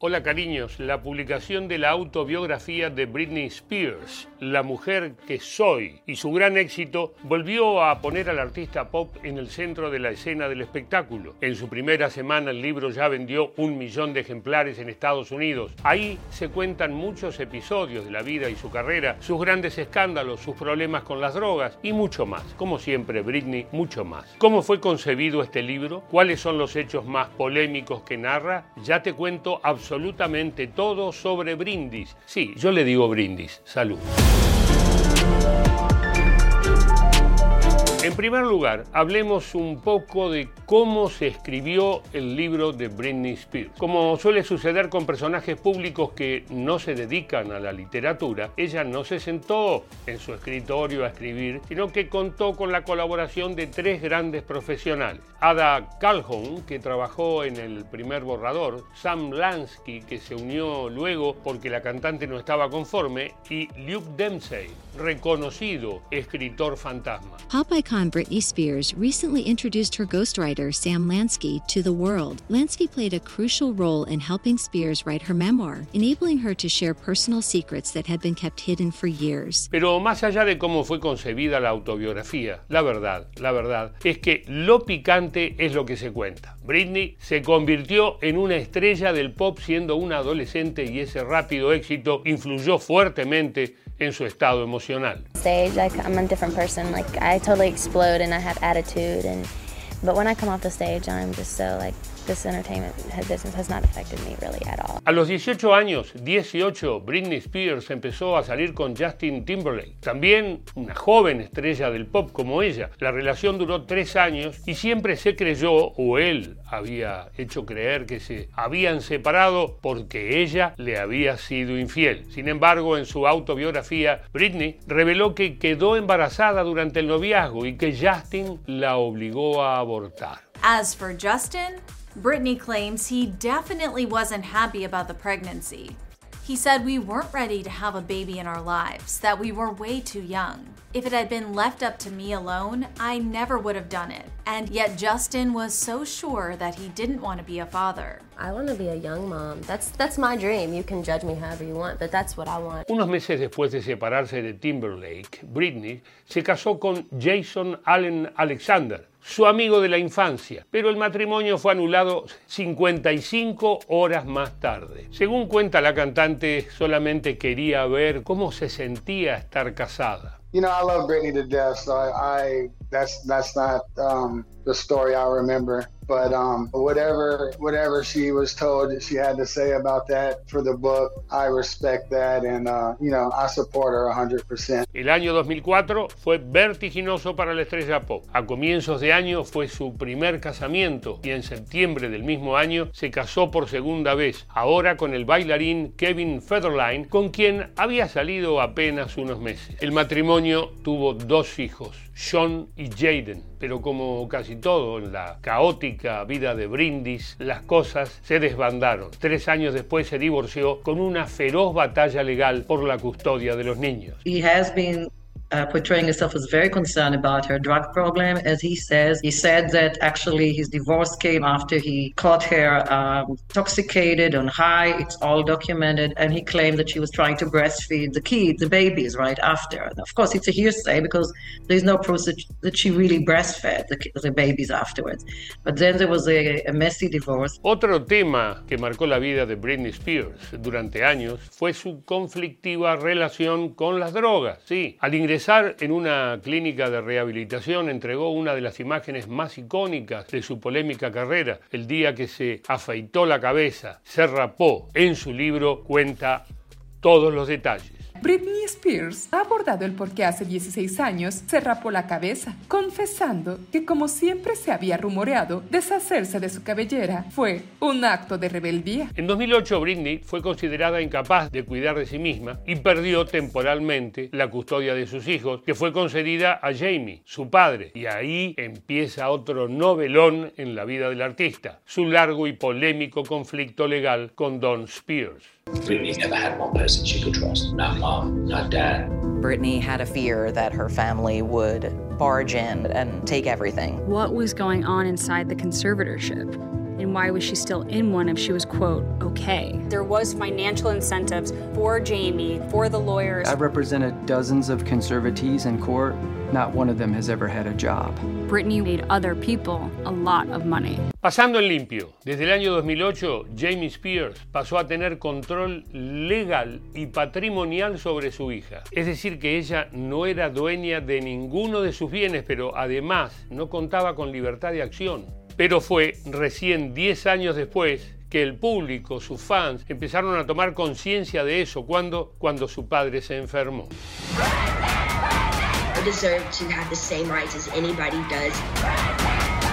Hola cariños, la publicación de la autobiografía de Britney Spears, La mujer que soy, y su gran éxito volvió a poner al artista pop en el centro de la escena del espectáculo. En su primera semana el libro ya vendió un millón de ejemplares en Estados Unidos. Ahí se cuentan muchos episodios de la vida y su carrera, sus grandes escándalos, sus problemas con las drogas y mucho más. Como siempre, Britney, mucho más. ¿Cómo fue concebido este libro? ¿Cuáles son los hechos más polémicos que narra? Ya te cuento absolutamente absolutamente todo sobre brindis. Sí, yo le digo brindis. Salud. En primer lugar, hablemos un poco de cómo se escribió el libro de Britney Spears. Como suele suceder con personajes públicos que no se dedican a la literatura, ella no se sentó en su escritorio a escribir, sino que contó con la colaboración de tres grandes profesionales. Ada Calhoun, que trabajó en el primer borrador, Sam Lansky, que se unió luego porque la cantante no estaba conforme, y Luke Dempsey, reconocido escritor fantasma. Pop Britney Spears recently introduced her ghostwriter Sam Lansky to the world. Lansky played a crucial role in helping Spears write her memoir, enabling her to share personal secrets that had been kept hidden for years. Pero más allá de cómo fue concebida la autobiografía, la verdad, la verdad es que lo picante es lo que se cuenta. Britney se convirtió en una estrella del pop siendo una adolescente y ese rápido éxito influyó fuertemente en su estado emocional. Stage, like I'm a different person. Like I totally explode and I have attitude and but when I come off the stage, I'm just so like this entertainment business has not affected me really at all. A los 18 años, 18, Britney Spears empezó a salir con Justin Timberlake, también una joven estrella del pop como ella. La relación duró tres años y siempre se creyó, o él había hecho creer que se habían separado porque ella le había sido infiel. Sin embargo, en su autobiografía, Britney reveló que quedó embarazada durante el noviazgo y que Justin la obligó a abortar. As for Justin, Brittany claims he definitely wasn't happy about the pregnancy. He said we weren't ready to have a baby in our lives, that we were way too young. If it had been left up to me alone, I never would have done it. And yet Justin was so sure that he didn't want to be a father. I want to be a young mom. That's that's my dream. You can judge me however you want, but that's what I want. Unos meses después de separarse de Timberlake, Britney se casó con Jason Allen Alexander, su amigo de la infancia, pero el matrimonio fue anulado 55 horas más tarde. Según cuenta la cantante, solamente quería ver cómo se sentía estar casada. You know, I love Britney to death, so I, I that's that's not um, the story I remember. But um, whatever whatever she was told she had to say about that for the book, I respect that, and uh, you know I support her 100%. El año 2004 fue vertiginoso para la estrella pop. A comienzos de año fue su primer casamiento y en septiembre del mismo año se casó por segunda vez, ahora con el bailarín Kevin Federline, con quien había salido apenas unos meses. El matrimonio tuvo dos hijos, Sean y Jaden, pero como casi todo en la caótica vida de Brindis, las cosas se desbandaron. Tres años después se divorció con una feroz batalla legal por la custodia de los niños. Uh, portraying herself as very concerned about her drug problem. As he says, he said that actually his divorce came after he caught her um, intoxicated on high. It's all documented, and he claimed that she was trying to breastfeed the kids, the babies, right after. And of course, it's a hearsay because there's no proof that, she really breastfed the, the, babies afterwards. But then there was a, a messy divorce. Otro tema que marcó la vida de Britney Spears durante años fue su conflictiva relación con las drogas. Sí, al ingresar en una clínica de rehabilitación entregó una de las imágenes más icónicas de su polémica carrera, el día que se afeitó la cabeza, se rapó. En su libro cuenta todos los detalles. Britney Spears ha abordado el por qué hace 16 años se rapó la cabeza, confesando que como siempre se había rumoreado, deshacerse de su cabellera fue un acto de rebeldía. En 2008 Britney fue considerada incapaz de cuidar de sí misma y perdió temporalmente la custodia de sus hijos, que fue concedida a Jamie, su padre, y ahí empieza otro novelón en la vida del artista, su largo y polémico conflicto legal con Don Spears. Britney never had one person she could trust. Not mom, not dad. Brittany had a fear that her family would barge in and take everything. What was going on inside the conservatorship? And why was she still in one if she was, quote, okay? There was financial incentives for Jamie, for the lawyers. I've represented dozens of conservatees in court. Not one of them has ever had a job. Britney made other people a lot of money. Pasando en limpio, desde el año 2008, Jamie Spears pasó a tener control legal y patrimonial sobre su hija. Es decir, que ella no era dueña de ninguno de sus bienes, pero además no contaba con libertad de acción. Pero fue recién 10 años después que el público, sus fans, empezaron a tomar conciencia de eso cuando, cuando su padre se enfermó. I deserve to have the same rights as anybody does.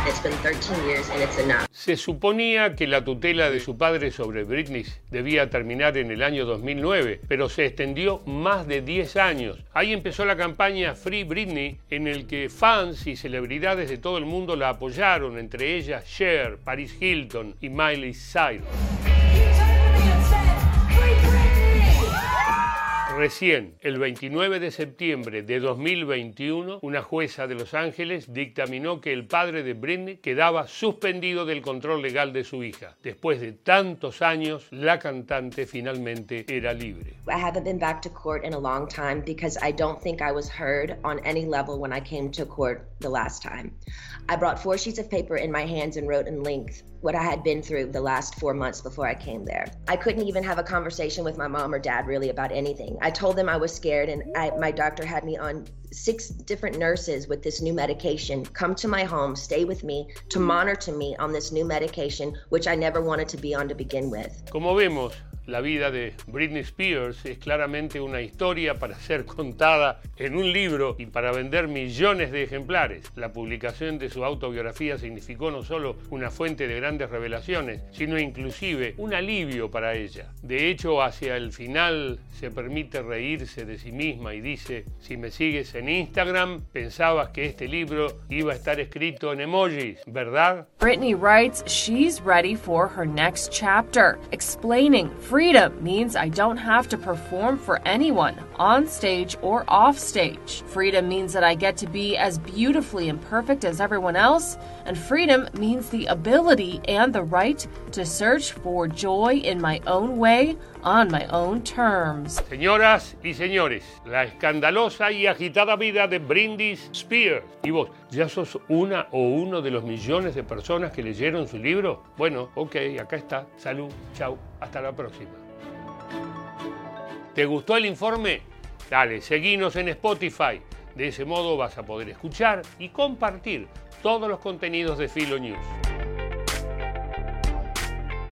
It's been 13 years and it's enough. Se suponía que la tutela de su padre sobre Britney debía terminar en el año 2009, pero se extendió más de 10 años. Ahí empezó la campaña Free Britney, en el que fans y celebridades de todo el mundo la apoyaron, entre ellas Cher, Paris Hilton y Miley Cyrus. Recién, el 29 de septiembre de 2021, una jueza de Los Ángeles dictaminó que el padre de Britney quedaba suspendido del control legal de su hija. Después de tantos años, la cantante finalmente era libre. I haven't been back to court in a long time because I don't think I was heard on any level when I came to court the last time. I brought four sheets of paper in my hands and wrote in length what I had been through the last four months before I came there. I couldn't even have a conversation with my mom or dad really about anything. I told them I was scared, and I, my doctor had me on six different nurses with this new medication come to my home, stay with me, to monitor me on this new medication, which I never wanted to be on to begin with. Como vemos, la vida de Britney Spears es claramente una historia para ser contada en un libro y para vender millones de ejemplares. La publicación de su autobiografía significó no solo una fuente de grandes revelaciones, sino inclusive un alivio para ella. De hecho, hacia el final se permite reírse de sí misma y dice, si me sigues en Instagram, pensabas que este libro iba a estar escrito en emojis, ¿verdad? Britney writes she's ready for her next chapter, explaining freedom means I don't have to perform for anyone, on stage or off stage. Freedom means that I get to be as beautifully imperfect as everyone else, and freedom means the ability and the right to search for joy in my own way, on my own terms. Señoras y señores, la escandalosa y agitada vida de Britney Spears. ¿Y vos, ya sos una o uno de los millones de personas que leyeron su libro? Bueno, ok, acá está. Salud, chau, hasta la próxima. ¿Te gustó el informe? Dale, seguinos en Spotify. De ese modo vas a poder escuchar y compartir todos los contenidos de Filo News.